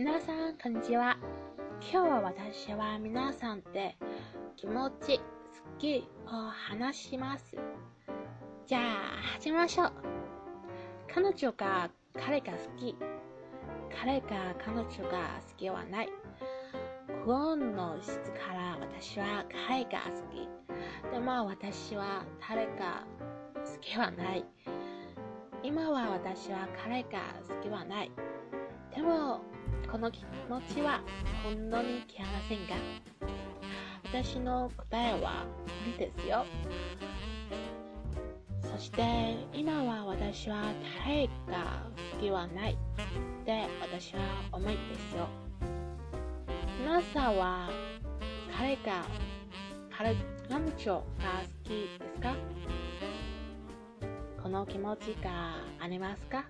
皆さん、こんにちは。今日は私は皆さんで気持ち、好きを話します。じゃあ、始めましょう。彼女が彼が好き。彼が彼女が好きはない。不音の質から私は彼が好き。でも私は誰が好きはない。今は私は彼が好きはない。でも、この気持ちは本当に消えませんか私の答えは無理ですよ。そして今は私は誰が好きはないって私は思いですよ。皆さんは彼が彼彼女が好きですか？この気持ちがありますか？